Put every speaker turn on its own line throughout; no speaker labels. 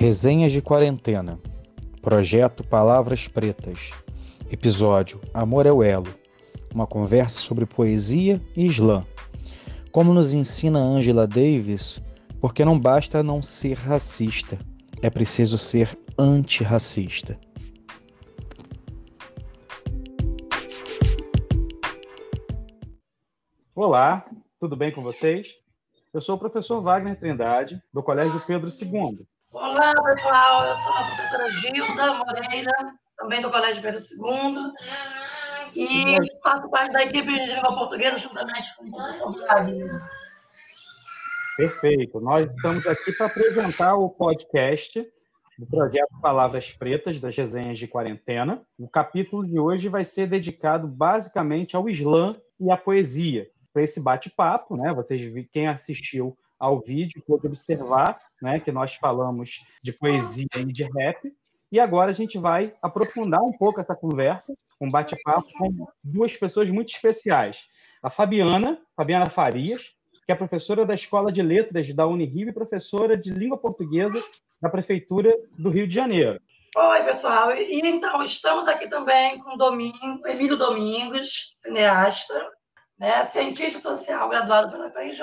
Resenhas de Quarentena. Projeto Palavras Pretas. Episódio Amor é o Elo. Uma conversa sobre poesia e Islã. Como nos ensina Angela Davis, porque não basta não ser racista, é preciso ser antirracista. Olá, tudo bem com vocês? Eu sou o professor Wagner Trindade, do Colégio Pedro II.
Olá, pessoal. Eu sou a professora Gilda Moreira, também do Colégio Pedro II, e faço parte da equipe de língua portuguesa juntamente com o professor Wagner.
Perfeito. Nós estamos aqui para apresentar o podcast do projeto Palavras Pretas das resenhas de quarentena. O capítulo de hoje vai ser dedicado basicamente ao Islã e à poesia para esse bate-papo, né? Vocês, quem assistiu ao vídeo, pode observar, né, que nós falamos de poesia e de rap. E agora a gente vai aprofundar um pouco essa conversa, um bate-papo com duas pessoas muito especiais. A Fabiana, Fabiana Farias, que é professora da Escola de Letras da Unirio e professora de Língua Portuguesa da Prefeitura do Rio de Janeiro.
Oi, pessoal. E então, estamos aqui também com Domingo, Emílio Domingos, cineasta, né, cientista social graduado pela FRJ,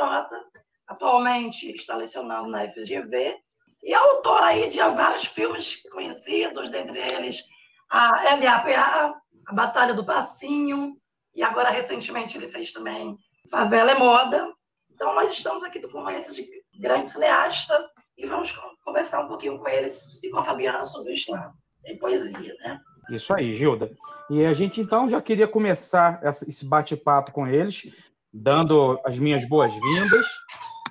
atualmente está lecionando na FGV, e autor aí de vários filmes conhecidos, dentre eles a LAPA, a Batalha do Passinho, e agora recentemente ele fez também Favela é Moda. Então nós estamos aqui com esse grande cineasta e vamos conversar um pouquinho com eles e com a Fabiana sobre o Islã e poesia, né?
Isso aí, Gilda. E a gente então já queria começar esse bate-papo com eles, dando as minhas boas-vindas,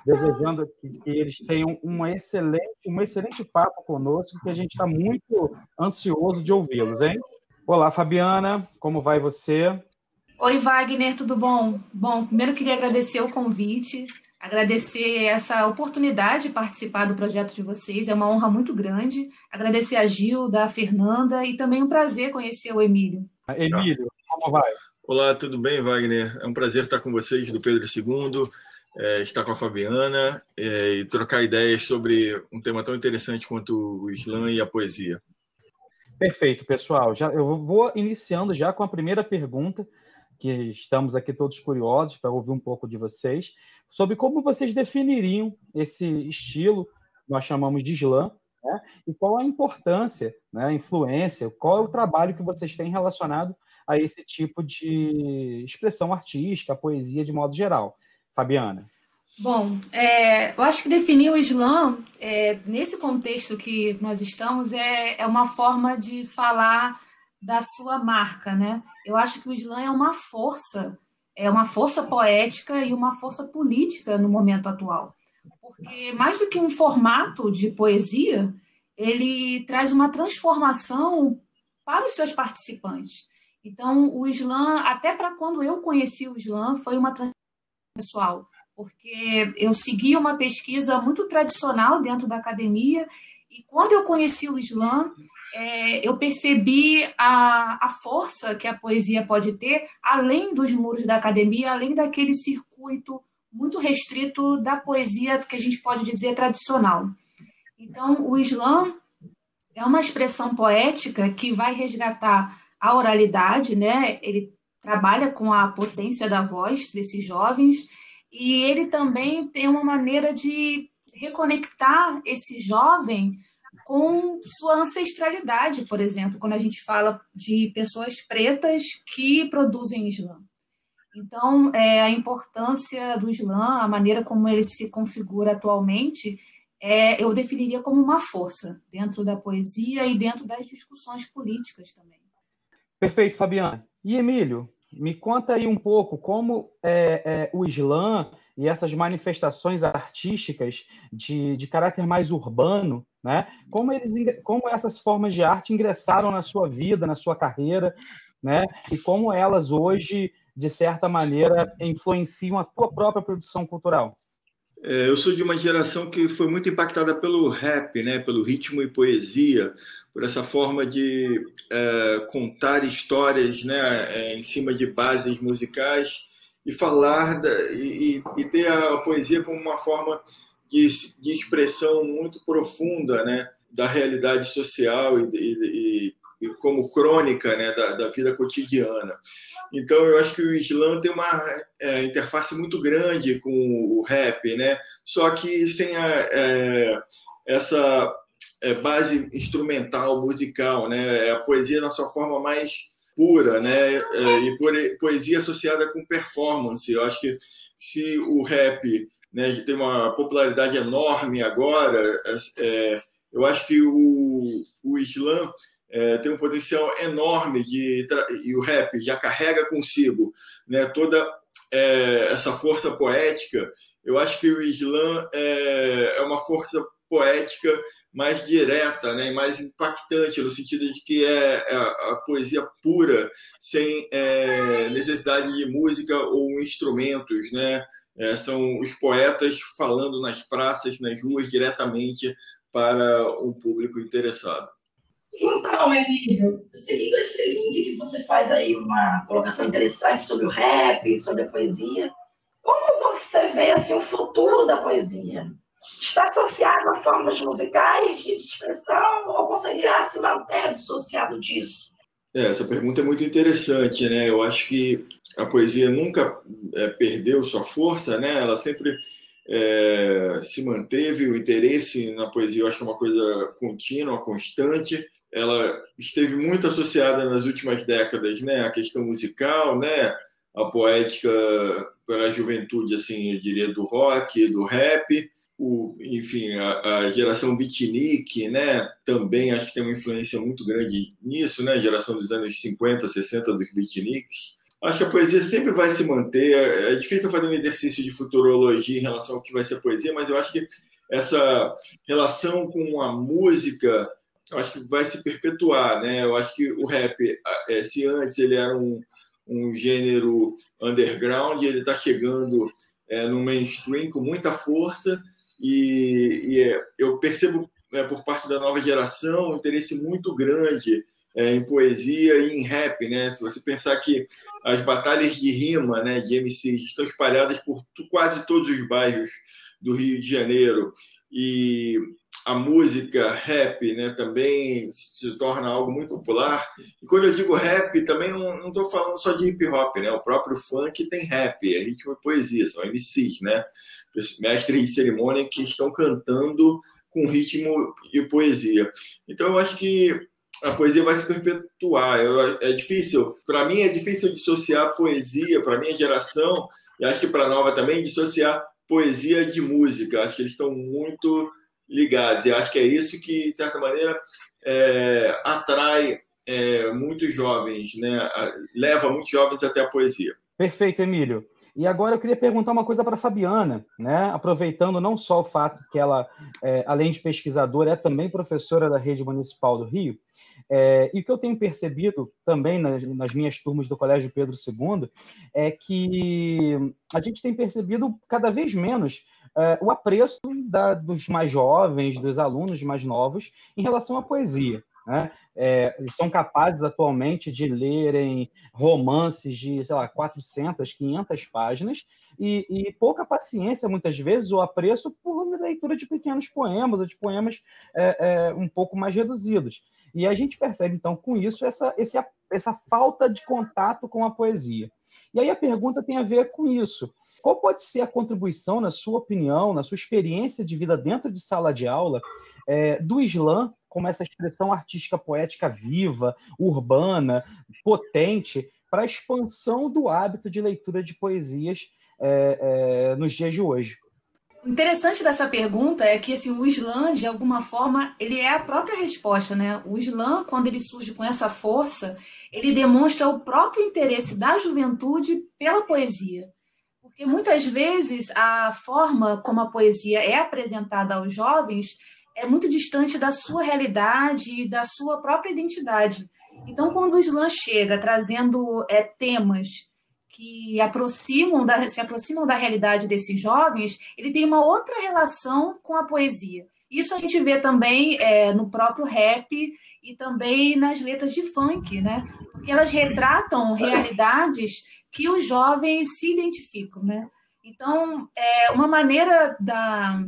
desejando que, eles tenham uma excelente, um excelente papo conosco, que a gente está muito ansioso de ouvi-los, hein? Olá, Fabiana, como vai você?
Oi, Wagner, tudo bom? Bom, primeiro queria agradecer o convite, agradecer essa oportunidade de participar do projeto de vocês, é uma honra muito grande. Agradecer a Gilda, a Fernanda e também um prazer conhecer o Emílio.
Emílio, como vai?
Olá, tudo bem, Wagner? É um prazer estar com vocês do Pedro II, é, estar com a Fabiana é, e trocar ideias sobre um tema tão interessante quanto o Islã e a poesia.
Perfeito, pessoal. Já, eu vou iniciando já com a primeira pergunta, que estamos aqui todos curiosos para ouvir um pouco de vocês, sobre como vocês definiriam esse estilo nós chamamos de Islã, né? e qual a importância, né, a influência, qual é o trabalho que vocês têm relacionado a esse tipo de expressão artística, a poesia de modo geral. Fabiana.
Bom, é, eu acho que definir o Islã, é, nesse contexto que nós estamos, é, é uma forma de falar da sua marca, né? Eu acho que o Islã é uma força, é uma força poética e uma força política no momento atual. Porque mais do que um formato de poesia, ele traz uma transformação para os seus participantes. Então, o Islã, até para quando eu conheci o Islã, foi uma transformação pessoal, porque eu segui uma pesquisa muito tradicional dentro da academia e quando eu conheci o Islã, é, eu percebi a, a força que a poesia pode ter além dos muros da academia, além daquele circuito muito restrito da poesia que a gente pode dizer tradicional. Então, o Islã é uma expressão poética que vai resgatar a oralidade, né? Ele trabalha com a potência da voz desses jovens e ele também tem uma maneira de reconectar esse jovem com sua ancestralidade, por exemplo, quando a gente fala de pessoas pretas que produzem Islã. Então, é, a importância do Islã, a maneira como ele se configura atualmente, é, eu definiria como uma força dentro da poesia e dentro das discussões políticas também.
Perfeito, Fabiana. E Emílio, me conta aí um pouco como é, é, o Islã e essas manifestações artísticas de, de caráter mais urbano, né? Como, eles, como essas formas de arte ingressaram na sua vida, na sua carreira, né? E como elas hoje, de certa maneira, influenciam a tua própria produção cultural.
É, eu sou de uma geração que foi muito impactada pelo rap, né? Pelo ritmo e poesia, por essa forma de é, contar histórias, né? É, em cima de bases musicais e falar da, e, e, ter a poesia como uma forma de, de expressão muito profunda, né? da realidade social e, e, e como crônica né, da, da, vida cotidiana. Então, eu acho que o Islã tem uma é, interface muito grande com o rap, né? só que sem a, é, essa é, base instrumental, musical, né? É a poesia na sua forma mais pura, né? É, e poesia associada com performance. Eu acho que se o rap né, tem uma popularidade enorme agora, é, eu acho que o, o é, tem um potencial enorme de e o rap já carrega consigo né, toda é, essa força poética. Eu acho que o Islã é, é uma força poética mais direta, né, mais impactante, no sentido de que é, é a poesia pura, sem é, necessidade de música ou instrumentos. Né? É, são os poetas falando nas praças, nas ruas, diretamente para um público interessado.
Então, Emílio, seguindo esse link que você faz aí, uma colocação interessante sobre o rap, sobre a poesia, como você vê assim, o futuro da poesia? está associado a formas musicais de expressão ou conseguirá se manter dissociado disso?
É, essa pergunta é muito interessante, né? Eu acho que a poesia nunca é, perdeu sua força, né? Ela sempre é, se manteve, o interesse na poesia eu acho que é uma coisa contínua, constante. Ela esteve muito associada nas últimas décadas, né? A questão musical, né? A poética para a juventude, assim, eu diria, do rock, do rap, o, enfim, a, a, geração beatnik, né, também acho que tem uma influência muito grande nisso, né, a geração dos anos 50, 60 dos beatniks. Acho que a poesia sempre vai se manter. É difícil fazer um exercício de futurologia em relação ao que vai ser poesia, mas eu acho que essa relação com a música, eu acho que vai se perpetuar, né? Eu acho que o rap, é, se antes ele era um, um gênero underground, ele está chegando é, no mainstream com muita força e, e é, eu percebo é, por parte da nova geração um interesse muito grande é, em poesia e em rap, né? Se você pensar que as batalhas de rima, né, de MCs estão espalhadas por quase todos os bairros do Rio de Janeiro e a música rap né, também se torna algo muito popular. E quando eu digo rap, também não estou falando só de hip hop, né? O próprio funk tem rap, é ritmo e poesia, são MCs, né? Mestres de cerimônia que estão cantando com ritmo e poesia. Então eu acho que a poesia vai se perpetuar. Eu, é difícil, para mim é difícil dissociar poesia, para minha geração, e acho que para a nova também, dissociar poesia de música. Acho que eles estão muito ligados. E acho que é isso que, de certa maneira, é, atrai é, muitos jovens, né? leva muitos jovens até a poesia.
Perfeito, Emílio. E agora eu queria perguntar uma coisa para a Fabiana, né? aproveitando não só o fato que ela, é, além de pesquisadora, é também professora da Rede Municipal do Rio, é, e o que eu tenho percebido também nas, nas, minhas turmas do Colégio Pedro II é que a gente tem percebido cada vez menos é, o apreço da, dos mais jovens, dos alunos mais novos, em relação à poesia. Né? É, são capazes atualmente de lerem romances de, sei lá, 400, 500 páginas e, e, pouca paciência, muitas vezes, ou apreço por leitura de pequenos poemas ou de poemas é, é, um pouco mais reduzidos. E a gente percebe, então, com isso, essa, esse, essa falta de contato com a poesia. E aí a pergunta tem a ver com isso. Qual pode ser a contribuição, na sua opinião, na sua experiência de vida dentro de sala de aula, é, do Islã como essa expressão artística poética viva, urbana, potente, para a expansão do hábito de leitura de poesias é, é, nos dias de hoje?
O interessante dessa pergunta é que assim, o Islã, de alguma forma, ele é a própria resposta, né? O Islã, quando ele surge com essa força, ele demonstra o próprio interesse da juventude pela poesia. Porque muitas vezes a forma como a poesia é apresentada aos jovens é muito distante da sua realidade e da sua própria identidade. Então, quando o Islã chega trazendo é, temas que aproximam da, se aproximam da realidade desses jovens, ele tem uma outra relação com a poesia. Isso a gente vê também é, no próprio rap e também nas letras de funk, né? Porque elas retratam realidades que os jovens se identificam, né? Então, é uma maneira da,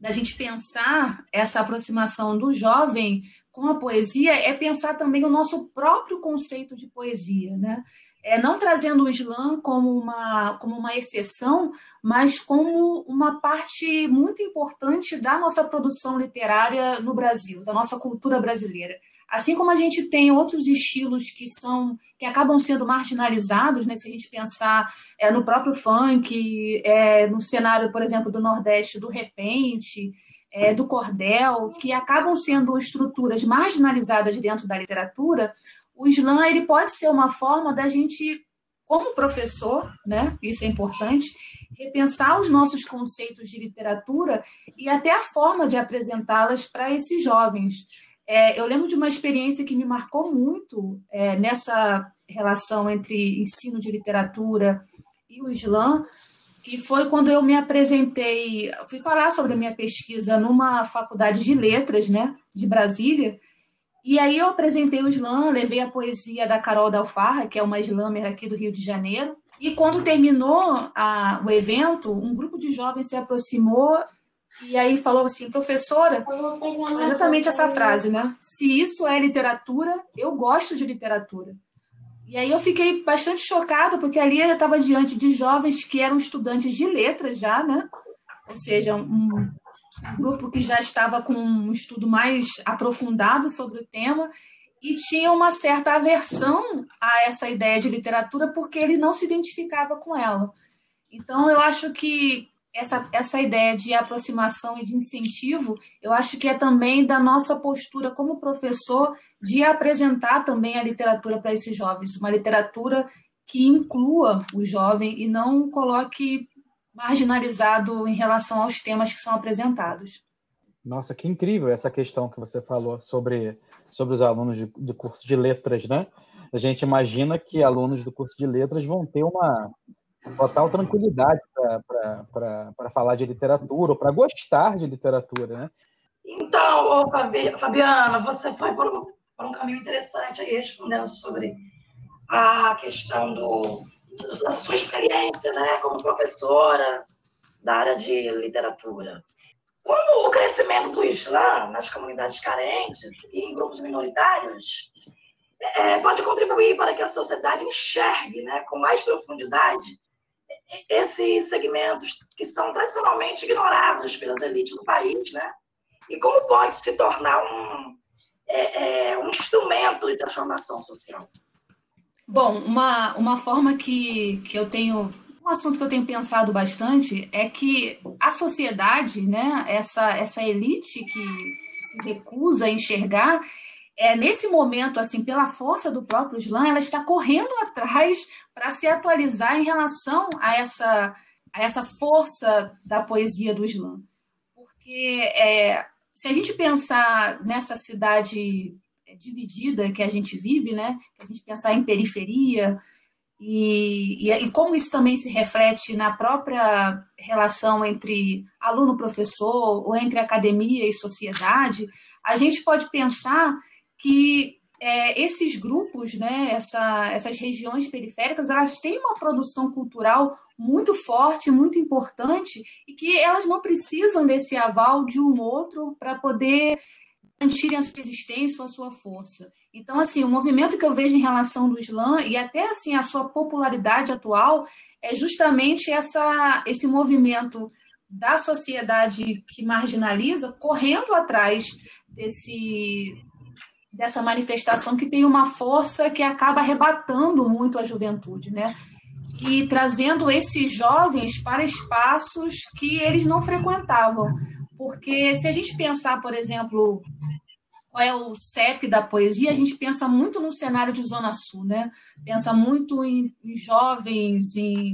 da gente pensar essa aproximação do jovem com a poesia é pensar também o nosso próprio conceito de poesia, né? É, não trazendo o Islã como uma, como uma exceção, mas como uma parte muito importante da nossa produção literária no Brasil, da nossa cultura brasileira. Assim como a gente tem outros estilos que são que acabam sendo marginalizados, né? se a gente pensar é, no próprio funk, é, no cenário, por exemplo, do Nordeste, do repente, é, do cordel, que acabam sendo estruturas marginalizadas dentro da literatura, o slam ele pode ser uma forma da gente, como professor, né? isso é importante, repensar os nossos conceitos de literatura e até a forma de apresentá-las para esses jovens. É, eu lembro de uma experiência que me marcou muito é, nessa relação entre ensino de literatura e o Islã, que foi quando eu me apresentei, fui falar sobre a minha pesquisa numa faculdade de letras, né, de Brasília, e aí eu apresentei o Islã, levei a poesia da Carol Dalfarra, que é uma slammer aqui do Rio de Janeiro, e quando terminou a, o evento, um grupo de jovens se aproximou e aí falou assim, professora, exatamente essa frase, né? Se isso é literatura, eu gosto de literatura. E aí eu fiquei bastante chocada, porque ali eu estava diante de jovens que eram estudantes de letras já, né? Ou seja, um, um grupo que já estava com um estudo mais aprofundado sobre o tema e tinha uma certa aversão a essa ideia de literatura porque ele não se identificava com ela. Então, eu acho que essa, essa ideia de aproximação e de incentivo, eu acho que é também da nossa postura como professor de apresentar também a literatura para esses jovens, uma literatura que inclua o jovem e não coloque marginalizado em relação aos temas que são apresentados.
Nossa, que incrível essa questão que você falou sobre, sobre os alunos de, de curso de letras, né? A gente imagina que alunos do curso de letras vão ter uma, total tranquilidade para falar de literatura, ou para gostar de literatura, né?
Então, Fabiana, você foi por um, por um caminho interessante aí, respondendo sobre a questão do, da sua experiência, né, como professora da área de literatura. Como o crescimento do Islã nas comunidades carentes e em grupos minoritários é, pode contribuir para que a sociedade enxergue né, com mais profundidade esses segmentos que são tradicionalmente ignorados pelas elites do país, né? E como pode se tornar um, é, é, um instrumento de transformação social?
Bom, uma, uma forma que, que eu tenho, um assunto que eu tenho pensado bastante é que a sociedade, né, essa, essa elite que se recusa a enxergar, é, nesse momento, assim, pela força do próprio slam, ela está correndo atrás para se atualizar em relação a essa, a essa força da poesia do slam. Porque é, se a gente pensar nessa cidade dividida que a gente vive, né, que a gente pensar em periferia, e, e, e, como isso também se reflete na própria relação entre aluno-professor ou entre academia e sociedade, a gente pode pensar que é, esses grupos, né, essa, essas regiões periféricas, elas têm uma produção cultural muito forte, muito importante, e que elas não precisam desse aval de um outro para poder garantirem a sua existência ou a sua força. Então, assim, o movimento que eu vejo em relação do Islã, e até assim a sua popularidade atual, é justamente essa, esse movimento da sociedade que marginaliza correndo atrás desse, dessa manifestação que tem uma força que acaba arrebatando muito a juventude, né? E trazendo esses jovens para espaços que eles não frequentavam. Porque se a gente pensar, por exemplo, qual é o CEP da poesia, a gente pensa muito no cenário de Zona Sul, né? Pensa muito em, em jovens em,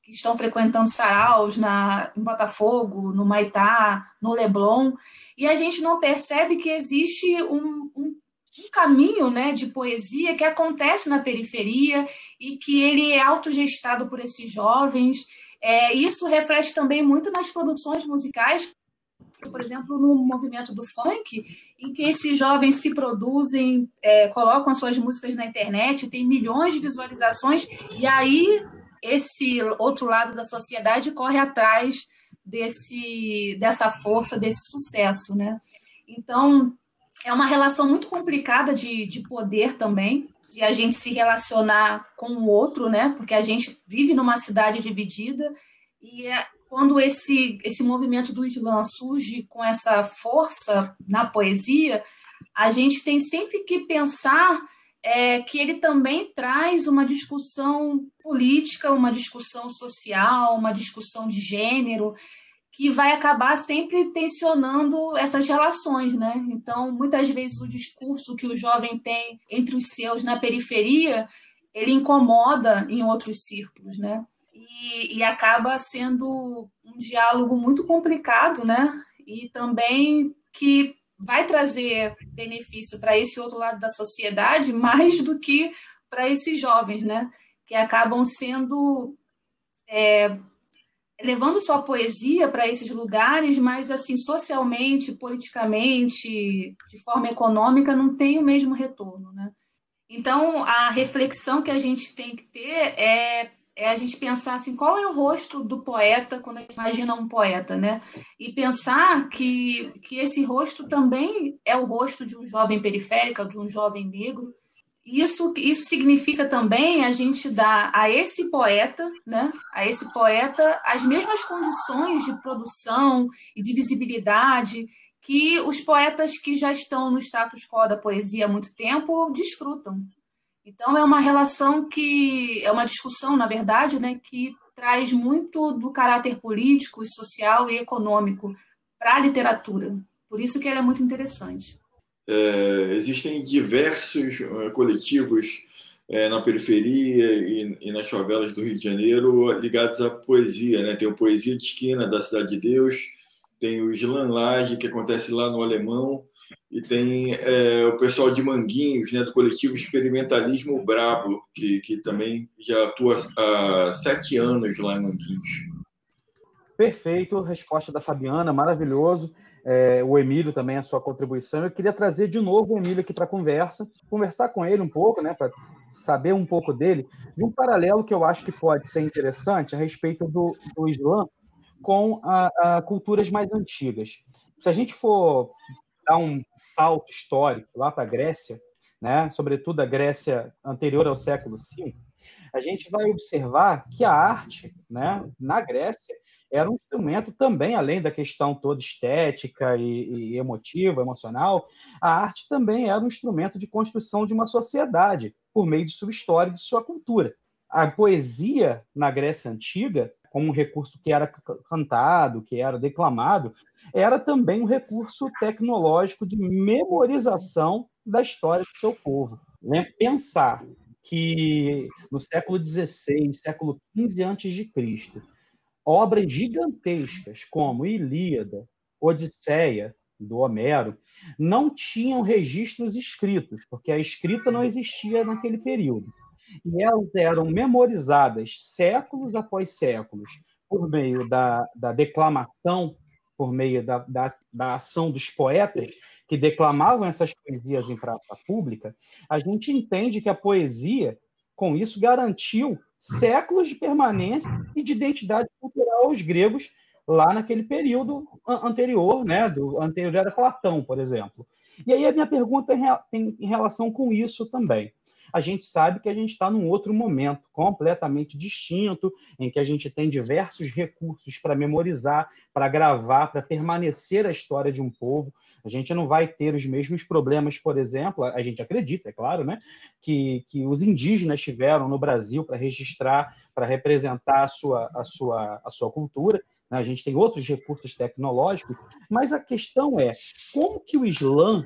que estão frequentando saraus na, em Botafogo, no Maitá, no Leblon, e a gente não percebe que existe um, um um caminho né, de poesia que acontece na periferia e que ele é autogestado por esses jovens. É, isso reflete também muito nas produções musicais, por exemplo, no movimento do funk, em que esses jovens se produzem, é, colocam suas músicas na internet, tem milhões de visualizações, e aí esse outro lado da sociedade corre atrás desse, dessa força, desse sucesso, né? Então, é uma relação muito complicada de, de poder também, de a gente se relacionar com o outro, né? Porque a gente vive numa cidade dividida e é, quando esse, esse movimento do Islã surge com essa força na poesia, a gente tem sempre que pensar é, que ele também traz uma discussão política, uma discussão social, uma discussão de gênero, que vai acabar sempre tensionando essas relações, né? Então, muitas vezes o discurso que o jovem tem entre os seus na periferia, ele incomoda em outros círculos, né? E, e acaba sendo um diálogo muito complicado, né? E também que vai trazer benefício para esse outro lado da sociedade mais do que para esses jovens, né? Que acabam sendo é, levando sua poesia para esses lugares, mas assim socialmente, politicamente, de forma econômica, não tem o mesmo retorno, né? Então a reflexão que a gente tem que ter é é a gente pensar assim, qual é o rosto do poeta quando a gente imagina um poeta, né? E pensar que, que esse rosto também é o rosto de um jovem periférico, de um jovem negro, isso, isso significa também a gente dar a esse poeta, né, a esse poeta, as mesmas condições de produção e de visibilidade que os poetas que já estão no status quo da poesia há muito tempo desfrutam. Então é uma relação que é uma discussão, na verdade, né, que traz muito do caráter político, social e econômico para a literatura. Por isso que ela é muito interessante.
É, existem diversos é, coletivos é, na periferia e, e, nas favelas do Rio de Janeiro ligados à poesia. Né? Tem o Poesia de Esquina da Cidade de Deus, tem o Slam Laje, que acontece lá no Alemão, e tem é, o pessoal de Manguinhos, né, do coletivo Experimentalismo Brabo, que, que também já atua há sete anos lá em Manguinhos.
Perfeito, resposta da Fabiana, maravilhoso é, o Emílio também a sua contribuição. Eu queria trazer de novo o Emílio aqui para a conversa, conversar com ele um pouco, né, para saber um pouco dele, de um paralelo que eu acho que pode ser interessante a respeito do, do Islã com a, a culturas mais antigas. Se a gente for dar um salto histórico lá para a Grécia, né, sobretudo a Grécia anterior ao século V, a gente vai observar que a arte, né, na Grécia, era um instrumento também, além da questão toda estética e, e emotiva, emocional, a arte também era um instrumento de construção de uma sociedade, por meio de sua história e de sua cultura. A poesia na Grécia Antiga, como um recurso que era cantado, que era declamado, era também um recurso tecnológico de memorização da história do seu povo. Né? Pensar que no século XVI, século XV a.C., obras gigantescas como Ilíada, Odisseia, do Homero, não tinham registros escritos, porque a escrita não existia naquele período. E elas eram memorizadas séculos após séculos, por meio da, da declamação, por meio da, da, da ação dos poetas que declamavam essas poesias em praça pública. A gente entende que a poesia, com isso, garantiu séculos de permanência e de identidade cultural aos gregos lá naquele período anterior, né? Do anterior era Platão, por exemplo. E aí a minha pergunta tem em relação com isso também. A gente sabe que a gente está num outro momento completamente distinto, em que a gente tem diversos recursos para memorizar, para gravar, para permanecer a história de um povo. A gente não vai ter os mesmos problemas, por exemplo, a gente acredita, é claro, né, que, que os indígenas tiveram no Brasil para registrar, para representar a sua, a sua, a sua cultura. Né? A gente tem outros recursos tecnológicos, mas a questão é como que o Islã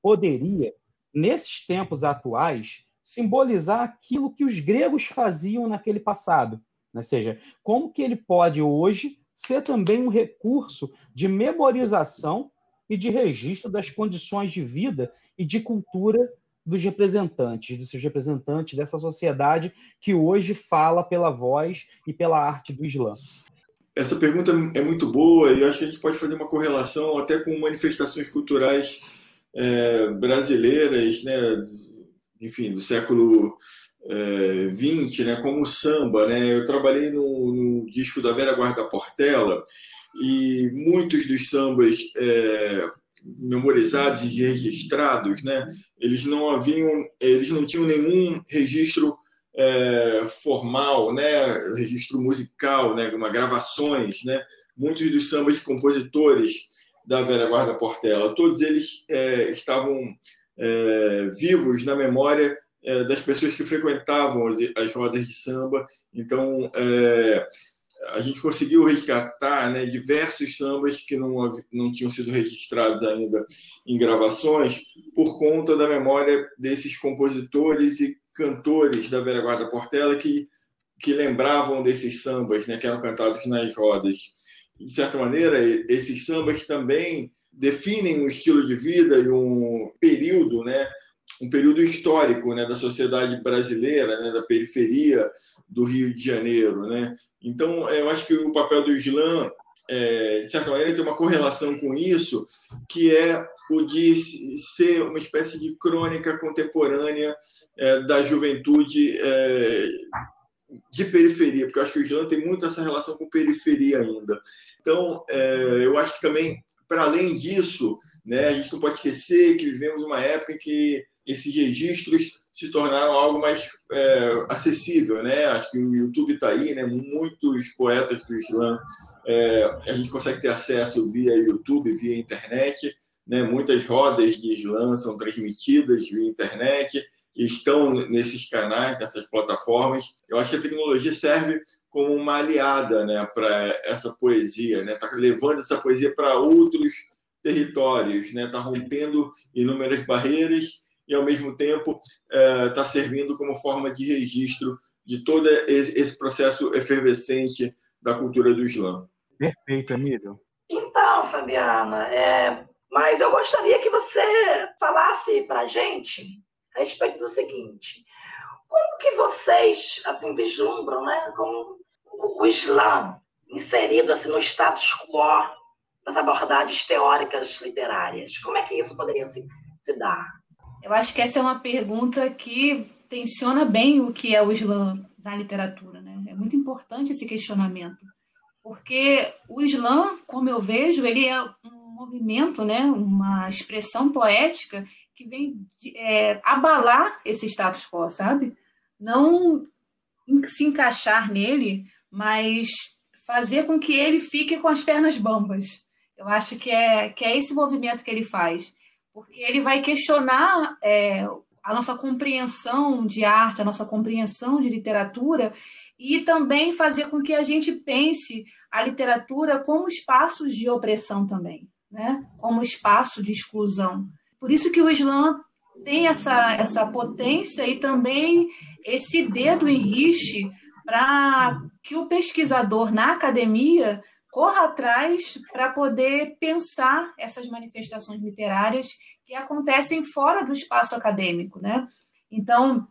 poderia, nesses tempos atuais, simbolizar aquilo que os gregos faziam naquele passado. Ou seja, como que ele pode hoje ser também um recurso de memorização e de registro das condições de vida e de cultura dos representantes, dos seus representantes dessa sociedade que hoje fala pela voz e pela arte do Islã.
Essa pergunta é muito boa e acho que a gente pode fazer uma correlação até com manifestações culturais é, brasileiras, né, enfim, do século é, 20, né, como samba. Né? Eu trabalhei no, no disco da Vera Guarda Portela e muitos dos sambas é, memorizados e registrados, né, eles não haviam, eles não tinham nenhum registro é, formal, né, registro musical, né, uma gravações, né, muitos dos sambas compositores da Vera Guarda Portela, todos eles é, estavam é, vivos na memória é, das pessoas que frequentavam as, as rodas de samba. Então, é, a gente conseguiu resgatar né, diversos sambas que não, não tinham sido registrados ainda em gravações por conta da memória desses compositores e cantores da Vera Guarda Portela que, que lembravam desses sambas né, que eram cantados nas rodas. De certa maneira, esses sambas também definem um estilo de vida e um período, né, um período histórico né, da sociedade brasileira, né, da periferia do Rio de Janeiro. Né? Então, eu acho que o papel do Islã, é, de certa maneira, tem uma correlação com isso, que é o de ser uma espécie de crônica contemporânea é, da juventude é, de periferia, porque eu acho que o Islã tem muito essa relação com periferia ainda. Então, é, eu acho que também, para além disso, né, a gente não pode esquecer que vivemos uma época em que esses registros se tornaram algo mais é, acessível, né? Acho que o YouTube está aí, né? Muitos poetas do Islã é, a gente consegue ter acesso via YouTube, via internet, né? Muitas rodas de Islã são transmitidas via internet, estão nesses canais, nessas plataformas. Eu acho que a tecnologia serve como uma aliada, né? Para essa poesia, né? Está levando essa poesia para outros territórios, né? Está rompendo inúmeras barreiras e, ao mesmo tempo, está é, servindo como forma de registro de todo esse processo efervescente da cultura do Islã.
Perfeito, Emílio.
Então, Fabiana, é... mas eu gostaria que você falasse para a gente a respeito do seguinte: como que vocês assim vislumbram, né, como o Islã inserido assim no status quo das abordagens teóricas literárias? Como é que isso poderia se, se dar?
Eu acho que essa é uma pergunta que tensiona bem o que é o Islã na literatura. Né? É muito importante esse questionamento, porque o Islã, como eu vejo, ele é um movimento, né? uma expressão poética que vem é, abalar esse status quo, sabe? Não se encaixar nele, mas fazer com que ele fique com as pernas bambas. Eu acho que é, que é esse movimento que ele faz porque ele vai questionar é, a nossa compreensão de arte, a nossa compreensão de literatura, e também fazer com que a gente pense a literatura como espaços de opressão também, né? como espaço de exclusão. Por isso que o Islã tem essa, essa potência e também esse dedo em riche para que o pesquisador na academia corra atrás para poder pensar essas manifestações literárias que acontecem fora do espaço acadêmico, né? Então,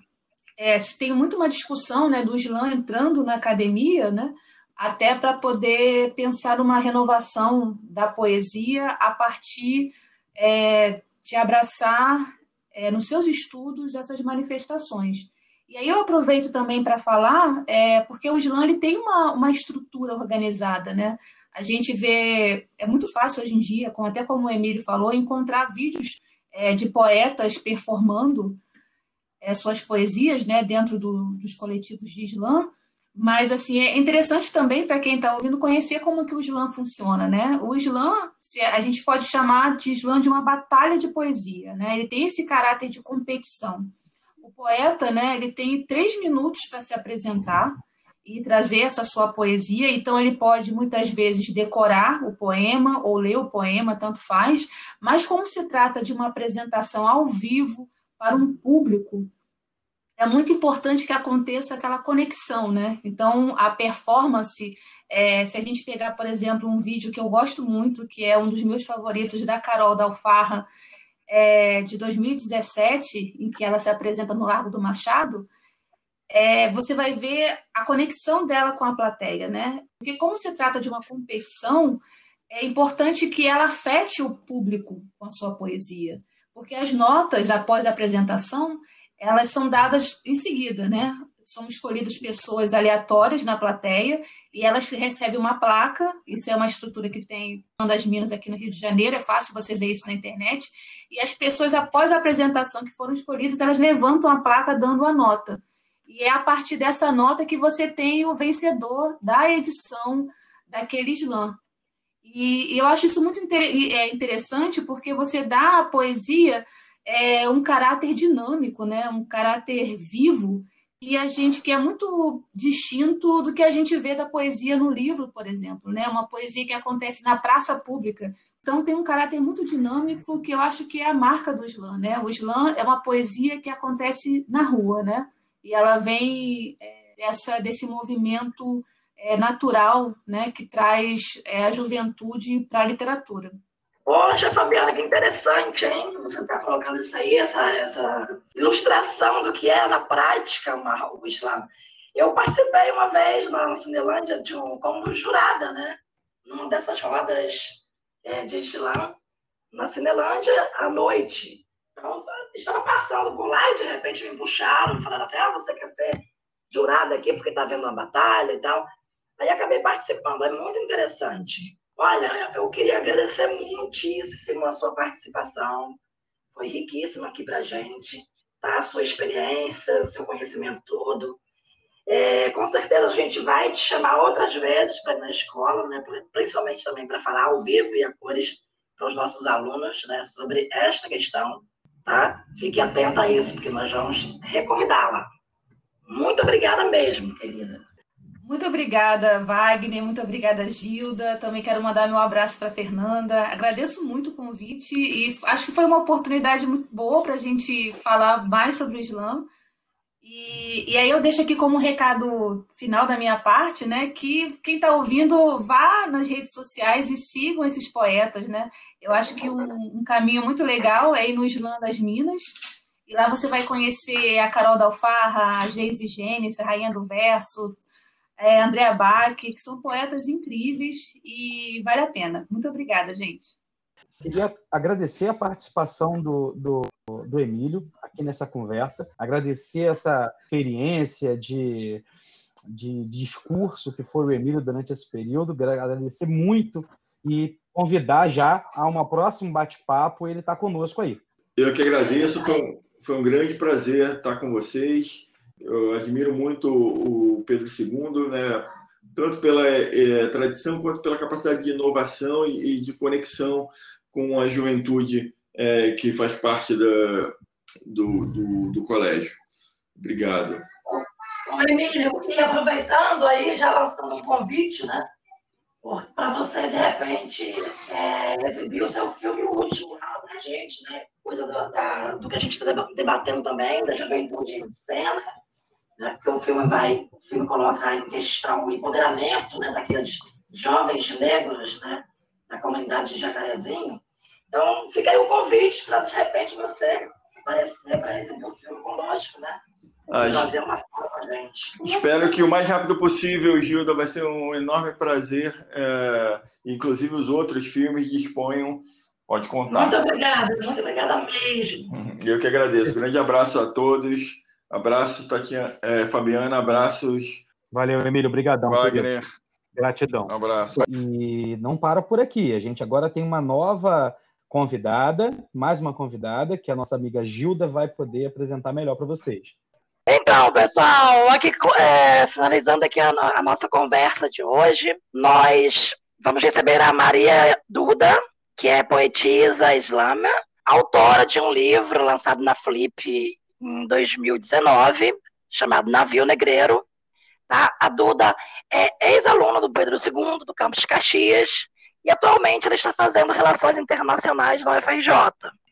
é, tem muito uma discussão né, do Islã entrando na academia, né, até para poder pensar uma renovação da poesia a partir é, de abraçar é, nos seus estudos essas manifestações. E aí eu aproveito também para falar, é, porque o Islã ele tem uma, uma estrutura organizada, né? A gente vê, é muito fácil hoje em dia, com, até como o Emílio falou, encontrar vídeos é, de poetas performando é, suas poesias né, dentro do, dos coletivos de Islã. Mas assim é interessante também para quem está ouvindo conhecer como que o Islã funciona, né? O Islã, a gente pode chamar de Islã de uma batalha de poesia, né? Ele tem esse caráter de competição o poeta, né, ele tem três minutos para se apresentar e trazer essa sua poesia. Então, ele pode muitas vezes decorar o poema ou ler o poema, tanto faz, mas como se trata de uma apresentação ao vivo para um público, é muito importante que aconteça aquela conexão, né? Então, a performance, é, se a gente pegar, por exemplo, um vídeo que eu gosto muito, que é um dos meus favoritos da Carol da Alfarra, é, de 2017, em que ela se apresenta no Largo do Machado, é, você vai ver a conexão dela com a plateia, né? Porque como se trata de uma competição, é importante que ela afete o público com a sua poesia, porque as notas após a apresentação elas são dadas em seguida, né? São escolhidas pessoas aleatórias na plateia e elas recebem uma placa. Isso é uma estrutura que tem uma das minas aqui no Rio de Janeiro, é fácil você ver isso na internet. E as pessoas, após a apresentação que foram escolhidas, elas levantam a placa dando a nota. E é a partir dessa nota que você tem o vencedor da edição daquele slam. E, eu acho isso muito é, interessante porque você dá à poesia é, um caráter dinâmico, né? um caráter vivo, e a gente que é muito distinto do que a gente vê da poesia no livro, por exemplo, né? Uma poesia que acontece na praça pública. Então tem um caráter muito dinâmico que eu acho que é a marca do slam, né? O slam é uma poesia que acontece na rua, né? E ela vem é, dessa, desse movimento é, natural, né? Que traz é, a juventude para a literatura.
Poxa, Fabiana, que interessante, hein? Você está colocando isso aí, essa, essa ilustração do que é na prática o Islã. Eu participei uma vez na Cinelândia de um, como jurada, né? Numa dessas rodas é, de Islã, na Cinelândia, à noite. Então, estava passando por lá e de repente me puxaram, falaram assim: ah, você quer ser jurada aqui porque está vendo uma batalha e tal. Aí acabei participando, é muito interessante. Olha, eu queria agradecer muitíssimo a sua participação. Foi riquíssima aqui para a gente, tá? A sua experiência, seu conhecimento todo. É, com certeza a gente vai te chamar outras vezes para na escola, né? principalmente também para falar ao vivo e a cores para os nossos alunos né? sobre esta questão. Tá? Fique atenta a isso, porque nós vamos reconvidá-la. Muito obrigada mesmo, querida.
Muito obrigada, Wagner. Muito obrigada, Gilda. Também quero mandar meu abraço para Fernanda. Agradeço muito o convite e acho que foi uma oportunidade muito boa para a gente falar mais sobre o Islã. E, e aí eu deixo aqui como recado final da minha parte, né? Que quem está ouvindo vá nas redes sociais e sigam esses poetas, né? Eu acho que um, um caminho muito legal é ir no Islã das Minas. E lá você vai conhecer a Carol da Alfarra, a Geise Gênesis, a Rainha do Verso, é, Andrea Bach, que são poetas incríveis e vale a pena. Muito obrigada, gente.
Queria agradecer a participação do, do, do Emílio aqui nessa conversa, agradecer essa experiência de, de, de discurso que foi o Emílio durante esse período, agradecer muito e convidar já a um próximo bate-papo, ele está conosco aí.
Eu que agradeço, foi um, foi um grande prazer estar com vocês eu admiro muito o Pedro II, né? tanto pela é, tradição quanto pela capacidade de inovação e, de conexão com a juventude é, que faz parte da, do, do, do colégio. Obrigado.
Emílio, e aproveitando aí, já lançando um convite, né? Para você, de repente, é, exibir o seu filme último lá para a gente, né? Coisa do, da, do que a gente está debatendo também, da juventude em cena né? porque o filme vai, o filme coloca em questão o empoderamento né, daqueles jovens negros né, da comunidade de Jacarezinho. Então, fica aí o convite para, de repente, você aparecer para exibir o filme conosco, né? Ah, fazer uma fala gente.
Espero que o mais rápido possível, Gilda, vai ser um enorme prazer. É, inclusive os outros filmes disponham. Pode contar.
Muito obrigada, muito obrigada mesmo.
Eu que agradeço. Grande abraço a todos. Abraço, Tatiana, é, Fabiana, abraços.
Valeu, Emílio, obrigadão.
Wagner.
Gratidão.
Um abraço.
E não para por aqui. A gente agora tem uma nova convidada, mais uma convidada, que a nossa amiga Gilda vai poder apresentar melhor para vocês.
Então, pessoal, aqui é, finalizando aqui a, a, nossa conversa de hoje, nós vamos receber a Maria Duda, que é poetisa islâmica, autora de um livro lançado na Flip em 2019, chamado Navio Negreiro. Tá? A Duda é ex-aluna do Pedro II, do campus de Caxias, e atualmente ela está fazendo relações internacionais na UFRJ.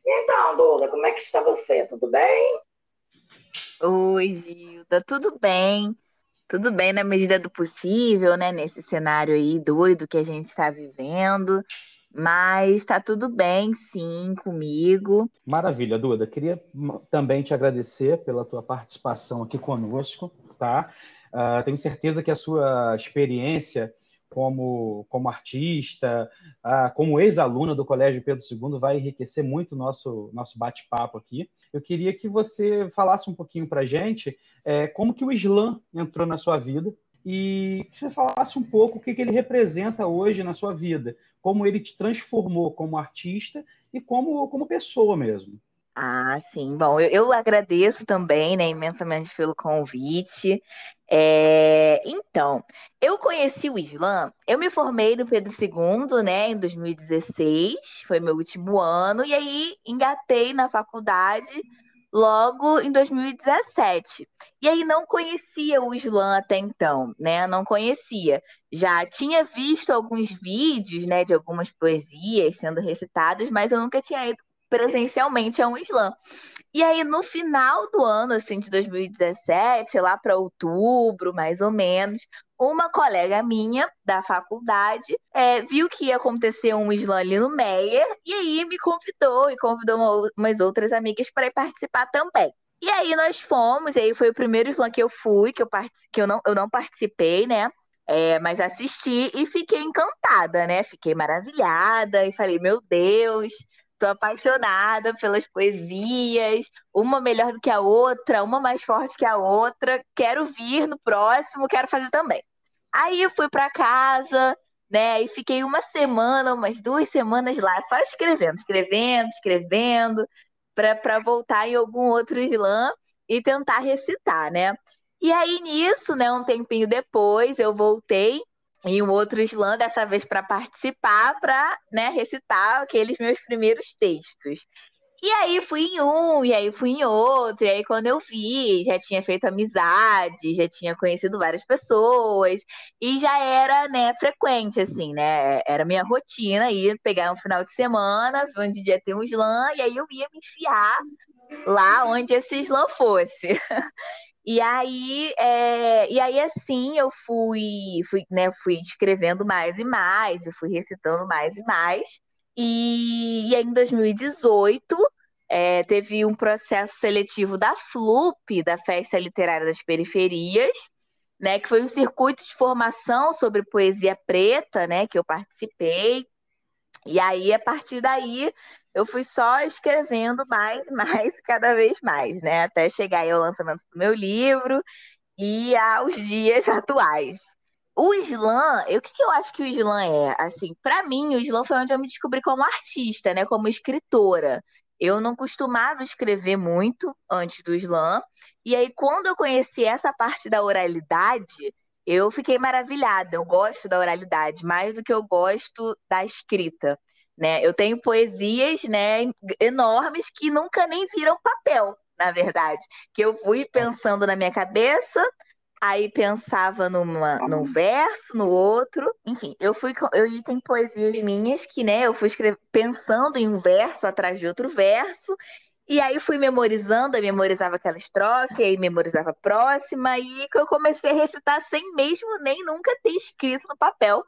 Então, Duda, como é que está você? Tudo bem?
Oi, Gilda, tudo bem? Tudo bem na medida do possível, né? Nesse cenário aí doido que a gente está vivendo. Mas está tudo bem, sim, comigo.
Maravilha, Duda. Queria também te agradecer pela tua participação aqui conosco, tá? Uh, tenho certeza que a sua experiência como, como artista, ah, como ex-aluna do Colégio Pedro II, vai enriquecer muito o nosso, nosso bate-papo aqui. Eu queria que você falasse um pouquinho para a gente é, como que o Islã entrou na sua vida e que você falasse um pouco o que, que ele representa hoje na sua vida, como ele te transformou como artista e como, como pessoa mesmo.
Ah, sim. Bom, eu, eu agradeço também, né, imensamente pelo convite. É, então, eu conheci o Islã, eu me formei no Pedro II, né, em 2016, foi meu último ano, e aí engatei na faculdade logo em 2017. E aí não conhecia o Islã até então, né? Não conhecia. Já tinha visto alguns vídeos, né, de algumas poesias sendo recitadas, mas eu nunca tinha ido presencialmente a um slam. E aí, no final do ano, assim, de 2017, lá para outubro, mais ou menos, uma colega minha da faculdade é, viu que ia acontecer um slam ali no Meyer, e aí me convidou e convidou uma, umas outras amigas para ir participar também. E aí nós fomos, e aí foi o primeiro slam que eu fui, que eu, que eu, não, eu não participei, né? É, mas assisti e fiquei encantada, né? Fiquei maravilhada e falei, meu Deus, Tô apaixonada pelas poesias, uma melhor do que a outra, uma mais forte que a outra. Quero vir no próximo, quero fazer também. Aí eu fui para casa, né? E fiquei uma semana, umas duas semanas lá, só escrevendo, escrevendo, escrevendo, para voltar em algum outro slam e tentar recitar, né? E aí nisso, né, um tempinho depois, eu voltei em um outro slam, dessa vez para participar, para né, recitar aqueles meus primeiros textos. E aí fui em um, e aí fui em outro, e aí quando eu vi, já tinha feito amizade, já tinha conhecido várias pessoas, e já era, né, frequente, assim, né, era minha rotina, ir pegar um final de semana, onde ia ter um slam, e aí eu ia me enfiar lá onde esse slam fosse. E aí, é, e aí assim, eu fui, fui, né, fui escrevendo mais e mais, eu fui recitando mais e mais. E, e aí, em 2018, é, teve um processo seletivo da FLUP, da Festa Literária das Periferias, né, que foi um circuito de formação sobre poesia preta, né, que eu participei. E aí, a partir daí, eu fui só escrevendo mais e mais, cada vez mais, né? Até chegar ao lançamento do meu livro e aos dias atuais. O slam, o que, que eu acho que o slam é? Assim, para mim, o slam foi onde eu me descobri como artista, né? Como escritora. Eu não costumava escrever muito antes do slam. E aí, quando eu conheci essa parte da oralidade, eu fiquei maravilhada. Eu gosto da oralidade mais do que eu gosto da escrita. Né? Eu tenho poesias né, enormes que nunca nem viram papel, na verdade. Que eu fui pensando na minha cabeça, aí pensava numa, num verso, no outro. Enfim, eu fui eu tenho poesias minhas que, né, eu fui escrever, pensando em um verso atrás de outro verso, e aí fui memorizando, eu memorizava aquela estrofe, aí memorizava a próxima, e que eu comecei a recitar sem mesmo nem nunca ter escrito no papel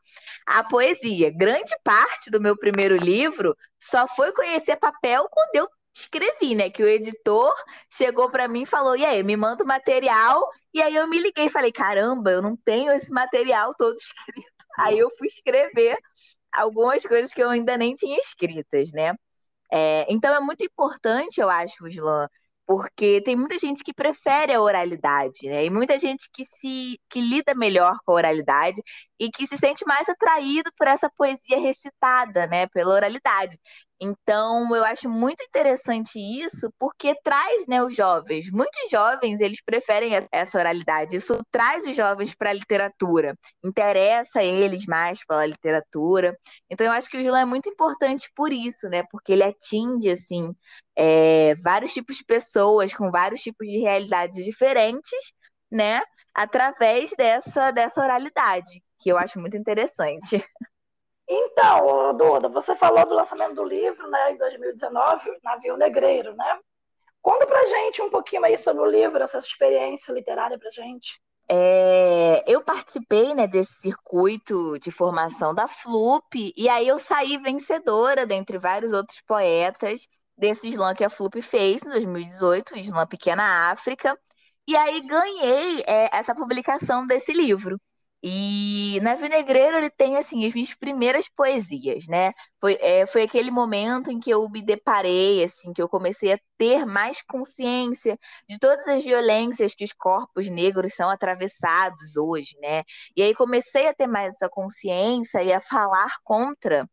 a poesia. Grande parte do meu primeiro livro só foi conhecer papel quando eu escrevi, né? Que o editor chegou para mim e falou: "E aí, me manda o material". E aí eu me liguei e falei: "Caramba, eu não tenho esse material todo escrito". Aí eu fui escrever algumas coisas que eu ainda nem tinha escritas, né? É, então é muito importante, eu acho, Slan, porque tem muita gente que prefere a oralidade, né? E muita gente que se que lida melhor com a oralidade e que se sente mais atraído por essa poesia recitada, né? Pela oralidade. Então, eu acho muito interessante isso, porque traz, né, os jovens. Muitos jovens, eles preferem essa oralidade. Isso traz os jovens para a literatura, interessa eles mais pela literatura. Então, eu acho que o Gilão é muito importante por isso, né? Porque ele atinge, assim, é, vários tipos de pessoas com vários tipos de realidades diferentes, né? Através dessa, dessa oralidade, que eu acho muito interessante.
Então, Duda, você falou do lançamento do livro, né, em 2019, Navio Negreiro, né? Conta pra gente um pouquinho aí sobre o livro, essa experiência literária pra gente.
É, eu participei né, desse circuito de formação da FLUP, e aí eu saí vencedora dentre vários outros poetas desse slam que a FLUP fez em 2018, o Slam Pequena África, e aí ganhei é, essa publicação desse livro. E na Vinegreiro ele tem assim as minhas primeiras poesias, né? Foi, é, foi aquele momento em que eu me deparei, assim, que eu comecei a ter mais consciência de todas as violências que os corpos negros são atravessados hoje, né? E aí comecei a ter mais essa consciência e a falar contra,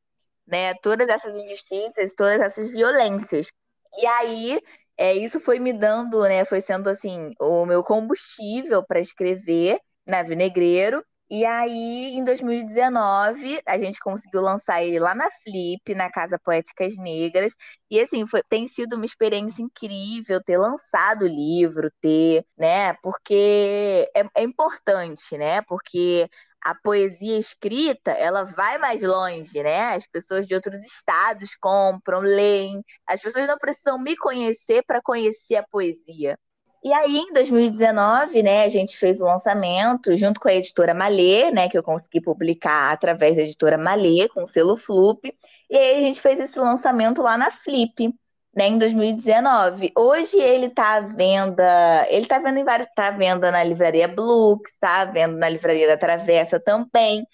né, todas essas injustiças, todas essas violências. E aí é, isso foi me dando, né, foi sendo assim o meu combustível para escrever na Vinegreiro e aí, em 2019, a gente conseguiu lançar ele lá na Flip, na Casa Poéticas Negras. E assim, foi, tem sido uma experiência incrível ter lançado o livro, ter, né? Porque é, é importante, né? Porque a poesia escrita, ela vai mais longe, né? As pessoas de outros estados compram, leem. As pessoas não precisam me conhecer para conhecer a poesia. E aí, em 2019, né, a gente fez o lançamento junto com a editora Malê, né, que eu consegui publicar através da editora Malê, com o selo Flup. E aí a gente fez esse lançamento lá na Flip, né, em 2019. Hoje ele está à venda, ele está vendo em vários, tá à venda na livraria Blux, está à venda na livraria da Travessa também.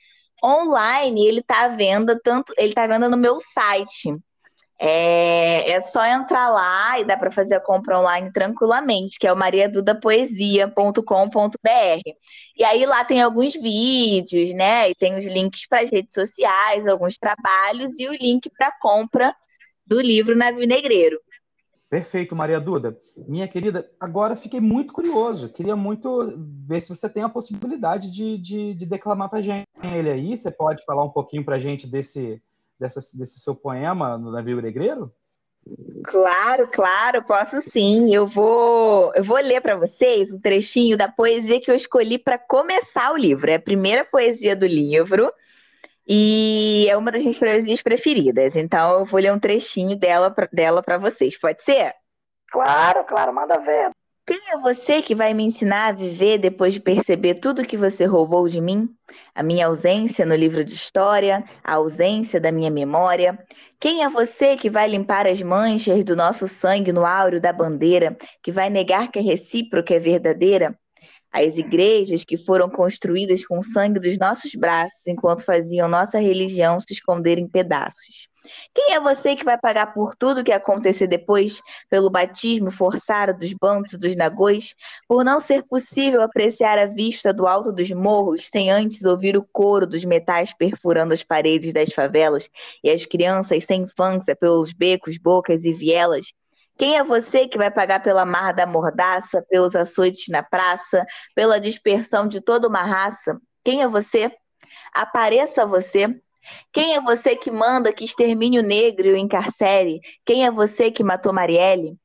Online ele está à venda tanto, ele está à venda no meu site, é, é só entrar lá e dá para fazer a compra online tranquilamente, que é o mariadudapoesia.com.br. E aí lá tem alguns vídeos, né? E tem os links para as redes sociais, alguns trabalhos e o link para compra do livro na Vinegreiro.
Perfeito, Maria Duda. Minha querida, agora fiquei muito curioso. Queria muito ver se você tem a possibilidade de, de, de declamar para gente ele aí. Você pode falar um pouquinho para gente desse, dessa, desse seu poema no Navio Negreiro?
Claro, claro, posso sim. Eu vou, eu vou ler para vocês um trechinho da poesia que eu escolhi para começar o livro. É a primeira poesia do livro e é uma das minhas poesias preferidas. Então eu vou ler um trechinho dela para dela para vocês. Pode ser?
Claro, claro, manda ver.
Quem é você que vai me ensinar a viver depois de perceber tudo que você roubou de mim? A minha ausência no livro de história, a ausência da minha memória. Quem é você que vai limpar as manchas do nosso sangue no áureo da bandeira, que vai negar que é recíproca é verdadeira? As igrejas que foram construídas com o sangue dos nossos braços enquanto faziam nossa religião se esconder em pedaços. Quem é você que vai pagar por tudo que acontecer depois, pelo batismo forçado dos bantos dos nagôs, por não ser possível apreciar a vista do alto dos morros sem antes ouvir o coro dos metais perfurando as paredes das favelas e as crianças sem infância pelos becos, bocas e vielas? Quem é você que vai pagar pela marra da mordaça, pelos açoites na praça, pela dispersão de toda uma raça? Quem é você? Apareça você quem é você que manda que extermine o negro e o encarcere? Quem é você que matou Marielle?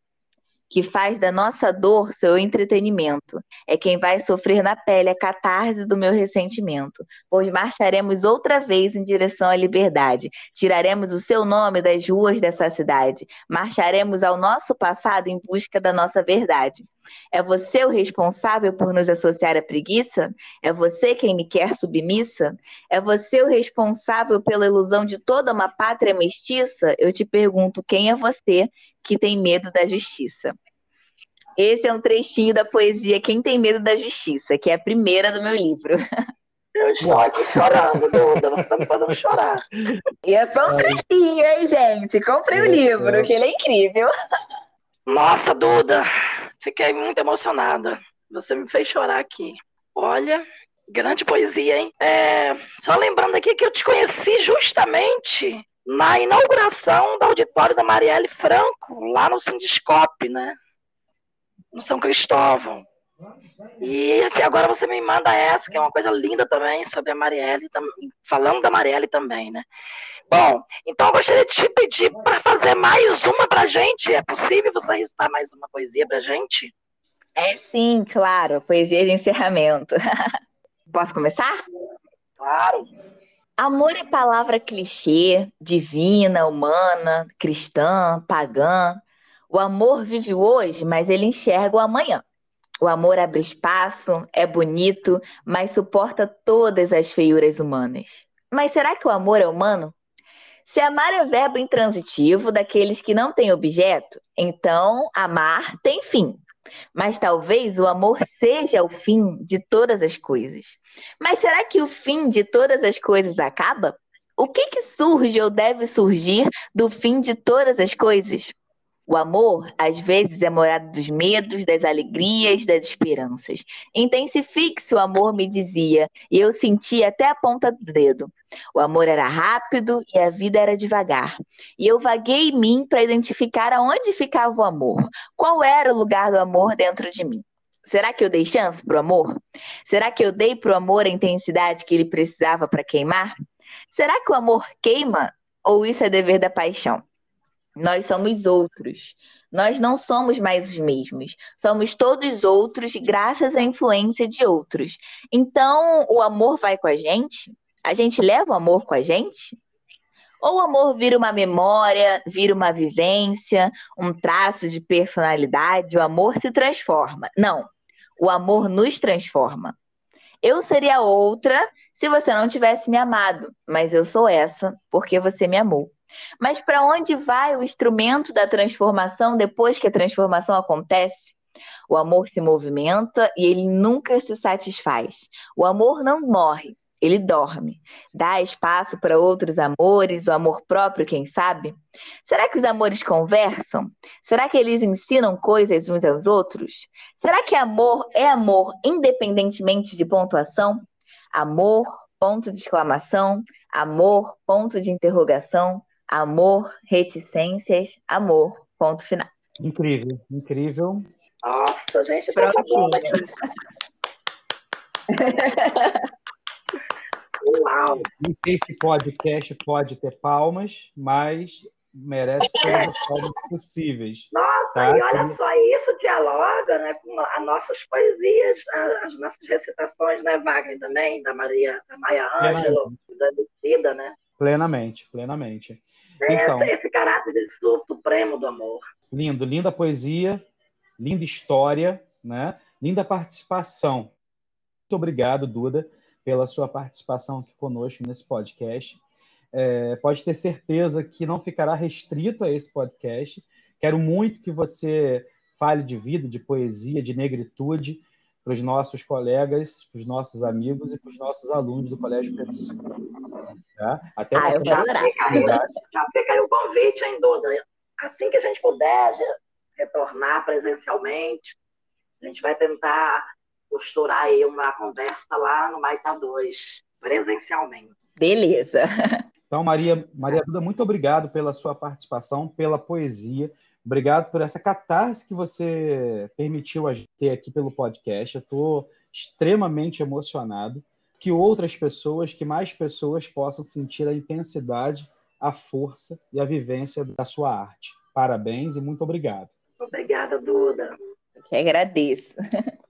Que faz da nossa dor seu entretenimento. É quem vai sofrer na pele a catarse do meu ressentimento. Pois marcharemos outra vez em direção à liberdade. Tiraremos o seu nome das ruas dessa cidade. Marcharemos ao nosso passado em busca da nossa verdade. É você o responsável por nos associar à preguiça? É você quem me quer submissa? É você o responsável pela ilusão de toda uma pátria mestiça? Eu te pergunto, quem é você que tem medo da justiça? Esse é um trechinho da poesia Quem Tem Medo da Justiça, que é a primeira do meu livro.
Eu estou aqui chorando, Duda. Você está me fazendo chorar.
E é só um trechinho, hein, gente? Comprei o livro, que ele é incrível.
Nossa, Duda, fiquei muito emocionada. Você me fez chorar aqui. Olha, grande poesia, hein? É, só lembrando aqui que eu te conheci justamente na inauguração do auditório da Marielle Franco, lá no Sindiscope, né? No São Cristóvão. E assim, agora você me manda essa, que é uma coisa linda também, sobre a Marielle, falando da Marielle também, né? Bom, então eu gostaria de te pedir para fazer mais uma para gente. É possível você recitar mais uma poesia para gente?
É sim, claro. Poesia de encerramento. Posso começar?
Claro.
Amor é palavra clichê, divina, humana, cristã, pagã. O amor vive hoje, mas ele enxerga o amanhã. O amor abre espaço, é bonito, mas suporta todas as feiuras humanas. Mas será que o amor é humano? Se amar é verbo intransitivo daqueles que não têm objeto, então amar tem fim. Mas talvez o amor seja o fim de todas as coisas. Mas será que o fim de todas as coisas acaba? O que, que surge ou deve surgir do fim de todas as coisas? O amor, às vezes, é morada dos medos, das alegrias, das esperanças. Intensifique-se o amor, me dizia, e eu sentia até a ponta do dedo. O amor era rápido e a vida era devagar. E eu vaguei em mim para identificar aonde ficava o amor. Qual era o lugar do amor dentro de mim? Será que eu dei chance para o amor? Será que eu dei para o amor a intensidade que ele precisava para queimar? Será que o amor queima ou isso é dever da paixão? Nós somos outros. Nós não somos mais os mesmos. Somos todos outros graças à influência de outros. Então, o amor vai com a gente? A gente leva o amor com a gente? Ou o amor vira uma memória, vira uma vivência, um traço de personalidade? O amor se transforma. Não. O amor nos transforma. Eu seria outra se você não tivesse me amado, mas eu sou essa porque você me amou. Mas para onde vai o instrumento da transformação depois que a transformação acontece? O amor se movimenta e ele nunca se satisfaz. O amor não morre, ele dorme. Dá espaço para outros amores, o amor próprio, quem sabe? Será que os amores conversam? Será que eles ensinam coisas uns aos outros? Será que amor é amor independentemente de pontuação? Amor, ponto de exclamação, amor, ponto de interrogação, Amor, reticências, amor. Ponto final.
Incrível, incrível.
Nossa, gente, Prontinho.
Uau! Não sei se podcast pode ter palmas, mas merece todas as palmas possíveis.
Nossa, tá? e olha só, isso dialoga né, com as nossas poesias, as nossas recitações, né, Wagner também, da Maria, da Maia Ângelo, da Lucida, né?
Plenamente, plenamente.
Então, esse caráter supremo do amor.
Lindo, linda poesia, linda história, né? linda participação. Muito obrigado, Duda, pela sua participação aqui conosco nesse podcast. É, pode ter certeza que não ficará restrito a esse podcast. Quero muito que você fale de vida, de poesia, de negritude, para os nossos colegas, para os nossos amigos e para os nossos alunos do Colégio Pedro
Tá? Até ah, eu já, fica aí, já fica aí o convite, hein, Duda? Assim que a gente puder retornar presencialmente, a gente vai tentar costurar aí uma conversa lá no Maita 2, presencialmente.
Beleza.
Então, Maria, Maria Duda, muito obrigado pela sua participação, pela poesia. Obrigado por essa catarse que você permitiu a gente ter aqui pelo podcast. Eu estou extremamente emocionado que outras pessoas, que mais pessoas possam sentir a intensidade, a força e a vivência da sua arte. Parabéns e muito obrigado.
Obrigada, Duda.
Eu que agradeço.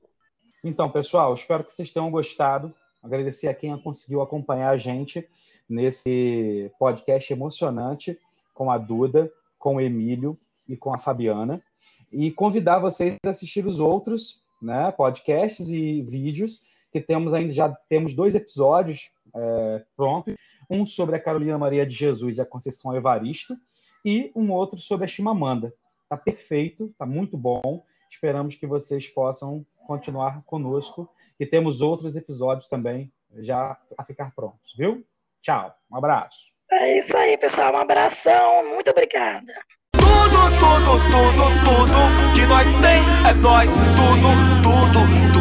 Então, pessoal, espero que vocês tenham gostado. Agradecer a quem conseguiu acompanhar a gente nesse podcast emocionante com a Duda, com o Emílio e com a Fabiana. E convidar vocês a assistir os outros né, podcasts e vídeos, que temos ainda já temos dois episódios é, prontos, um sobre a Carolina Maria de Jesus e a Conceição Evaristo, e um outro sobre a Chimamanda. Está perfeito, está muito bom. Esperamos que vocês possam continuar conosco e temos outros episódios também já a ficar prontos, viu? Tchau, um abraço.
É isso aí, pessoal. Um abração. Muito obrigada
tudo, tudo, tudo que nós tem é nós. Tudo, tudo, tudo